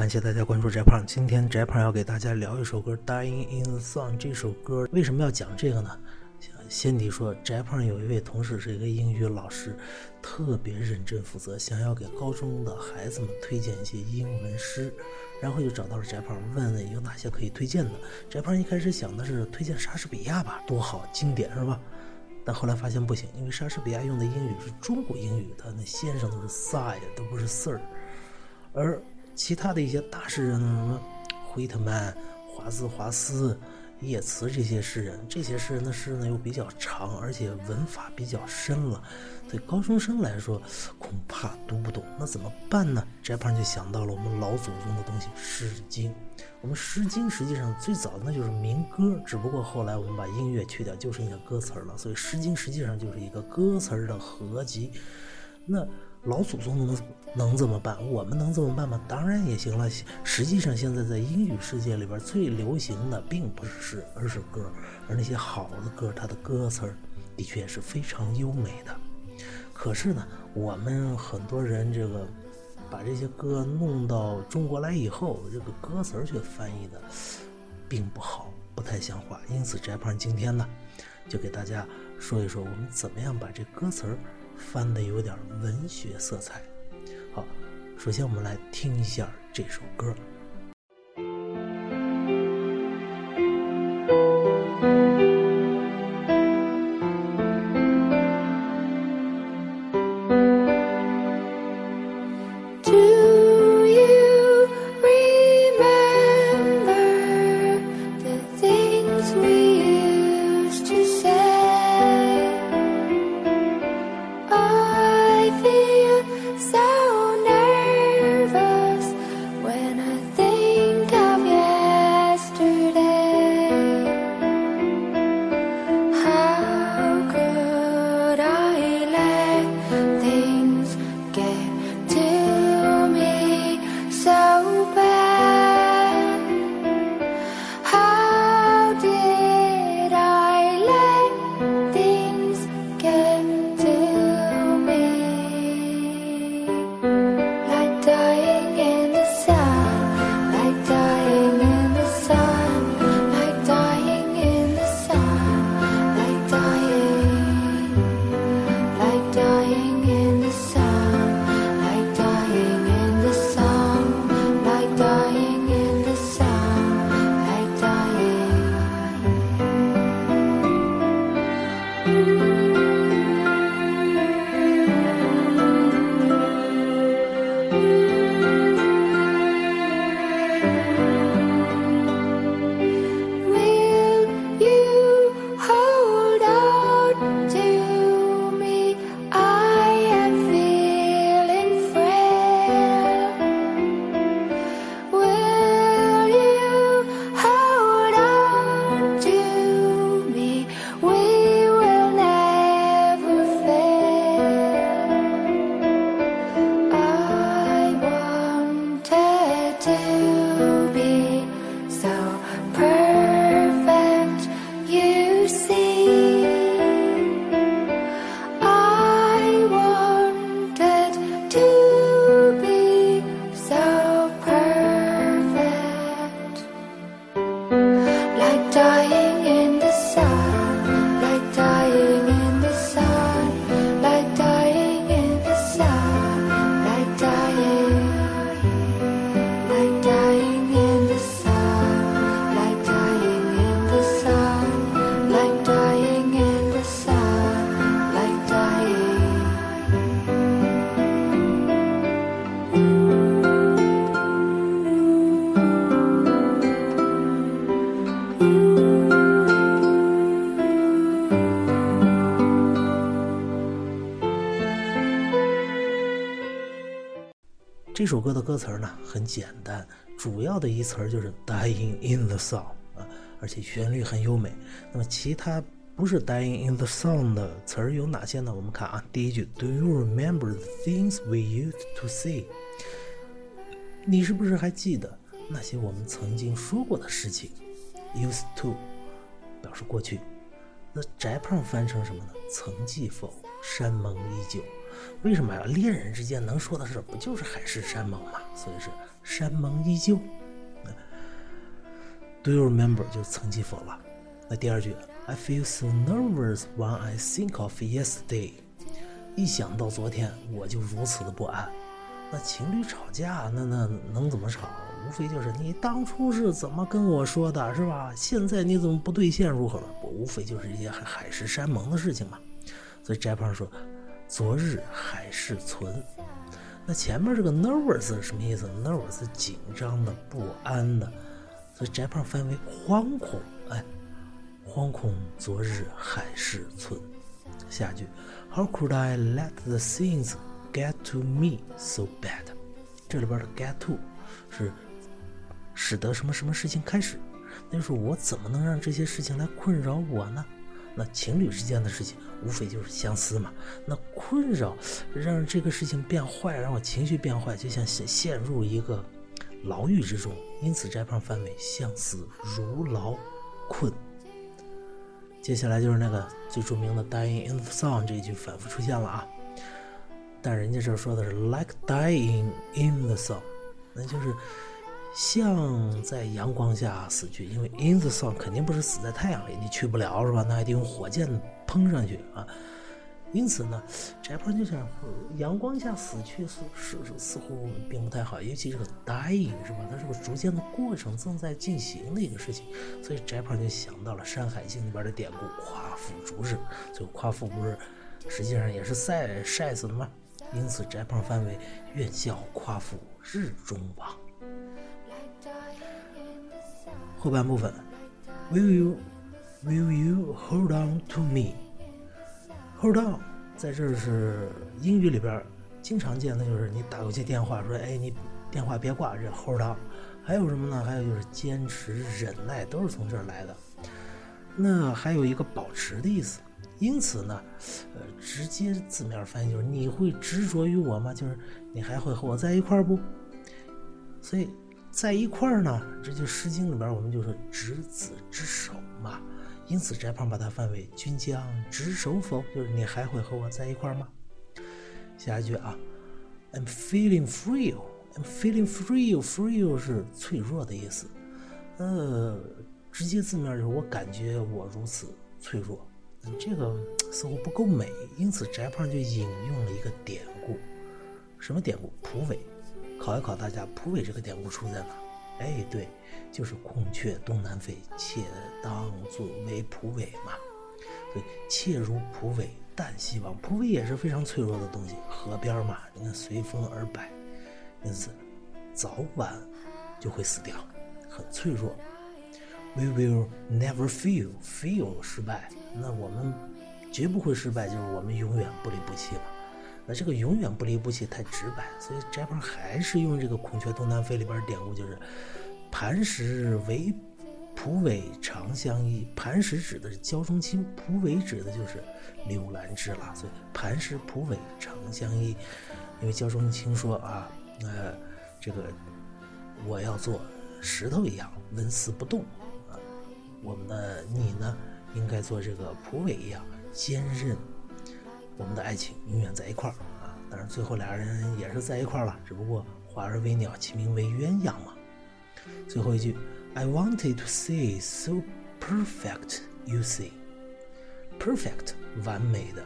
感谢大家关注翟胖。今天翟胖要给大家聊一首歌《Dying in the Sun》。这首歌为什么要讲这个呢？先先得说，翟胖有一位同事是一个英语老师，特别认真负责，想要给高中的孩子们推荐一些英文诗，然后就找到了翟胖，问问有哪些可以推荐的。翟胖一开始想的是推荐莎士比亚吧，多好，经典是吧？但后来发现不行，因为莎士比亚用的英语是中国英语，他那先生都是 Sir，都不是 Sir，而其他的一些大诗人，什么惠特曼、华兹华斯。叶慈这些诗人，这些诗人的诗呢又比较长，而且文法比较深了，对高中生来说恐怕读不懂。那怎么办呢？翟胖就想到了我们老祖宗的东西《诗经》。我们《诗经》实际上最早那就是民歌，只不过后来我们把音乐去掉，就剩下歌词了。所以《诗经》实际上就是一个歌词的合集。那老祖宗能能怎么办？我们能这么办吗？当然也行了。实际上，现在在英语世界里边最流行的并不是诗，而是歌。而那些好的歌，它的歌词儿的确是非常优美的。可是呢，我们很多人这个把这些歌弄到中国来以后，这个歌词儿却翻译的并不好，不太像话。因此，翟胖今天呢，就给大家说一说我们怎么样把这歌词儿。翻的有点文学色彩。好，首先我们来听一下这首歌。这这首歌的歌词呢很简单，主要的一词儿就是 “dying in the sun” 啊，而且旋律很优美。那么其他不是 “dying in the sun” 的词儿有哪些呢？我们看啊，第一句 “Do you remember the things we used to say？” 你是不是还记得那些我们曾经说过的事情？“Used to” 表示过去，那翟胖翻成什么呢？曾记否？山盟依旧。为什么呀？恋人之间能说的事不就是海誓山盟吗？所以是山盟依旧。Do you remember？就曾记否了。那第二句，I feel so nervous when I think of yesterday。一想到昨天，我就如此的不安。那情侣吵架，那那能怎么吵？无非就是你当初是怎么跟我说的，是吧？现在你怎么不兑现，如何了？不，无非就是一些海海誓山盟的事情嘛。所以翟胖说：“昨日海市存。”那前面这个 nervous 是什么意思？nervous 紧张的、不安的。所以翟胖翻为惶恐，哎，惶恐昨日海市存。下一句，How could I let the things get to me so bad？这里边的 get to 是使得什么什么事情开始，那就是我怎么能让这些事情来困扰我呢？那情侣之间的事情无非就是相思嘛。那困扰让这个事情变坏，让我情绪变坏，就像陷陷入一个。牢狱之中，因此翟胖范围相思如牢困。接下来就是那个最著名的 “dying in the sun” 这一句反复出现了啊，但人家这说的是 “like dying in the sun”，那就是像在阳光下死去，因为 “in the sun” 肯定不是死在太阳里，你去不了是吧？那还得用火箭喷上去啊。因此呢，翟胖就想，阳光下死去是是似乎并不太好，尤其这个 dying 是吧？它是个逐渐的过程，正在进行的一个事情，所以翟胖就想到了《山海经》里边的典故“夸父逐日”。最后夸父不是实际上也是晒晒死的吗？因此翟胖翻为“愿效夸父日中王”。后半部分，Will you Will you hold on to me？Hold on，在这儿是英语里边经常见的，就是你打过去电话说，哎，你电话别挂，这 Hold on。还有什么呢？还有就是坚持忍耐，都是从这儿来的。那还有一个保持的意思。因此呢，呃，直接字面翻译就是你会执着于我吗？就是你还会和我在一块儿不？所以在一块儿呢，这就《诗经》里边我们就说执子之手嘛。因此，翟胖把它翻为“君将执手否？”就是你还会和我在一块儿吗？下一句啊，I'm feeling frail. I'm feeling frail. Frail 是脆弱的意思。呃，直接字面就是我感觉我如此脆弱。嗯这个似乎不够美，因此翟胖就引用了一个典故。什么典故？蒲苇。考一考大家，蒲苇这个典故出在哪？哎，对。就是孔雀东南飞，妾当作为蒲苇嘛。对，妾如蒲苇，旦夕亡。蒲苇也是非常脆弱的东西，河边嘛，人家随风而摆，因此早晚就会死掉，很脆弱。We will never fail. Fail 失败，那我们绝不会失败，就是我们永远不离不弃嘛。这个永远不离不弃太直白，所以翟鹏还是用这个孔雀东南飞里边典故，就是。磐石为蒲苇长相依，磐石指的是焦仲卿，蒲苇指的就是刘兰芝了。所以磐石蒲苇长相依，因为焦仲卿说啊，呃，这个我要做石头一样纹丝不动啊，我们的你呢，应该做这个蒲苇一样坚韧，我们的爱情永远在一块儿啊。但是最后俩人也是在一块儿了，只不过化而为鸟，其名为鸳鸯嘛。最后一句，I wanted to see so perfect, you see, perfect 完美的，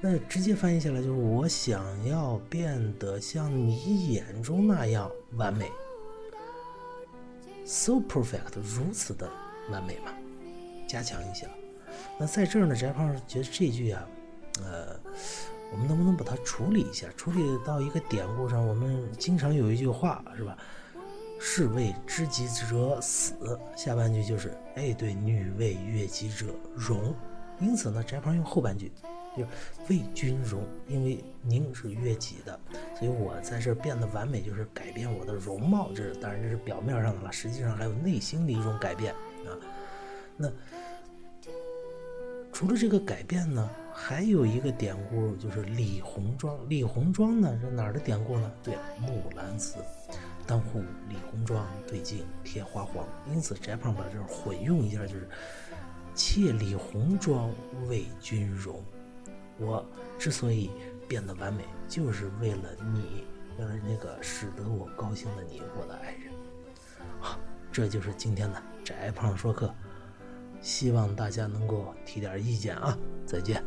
那直接翻译下来就是我想要变得像你眼中那样完美，so perfect 如此的完美嘛，加强一下。那在这儿呢，翟胖觉得这句啊，呃，我们能不能把它处理一下，处理到一个典故上？我们经常有一句话是吧？士为知己者死，下半句就是哎，对，女为悦己者容。因此呢，翟鹏用后半句，就为君容，因为您是悦己的，所以我在这变得完美，就是改变我的容貌。这当然这是表面上的了，实际上还有内心的一种改变啊。那除了这个改变呢，还有一个典故，就是李红妆。李红妆呢是哪儿的典故呢？对，《木兰辞》。当户理红妆，对镜贴花黄。因此，翟胖把这混用一下，就是“妾李红妆为君容”。我之所以变得完美，就是为了你，为了那个使得我高兴的你，我的爱人。好，这就是今天的翟胖说课，希望大家能够提点意见啊！再见。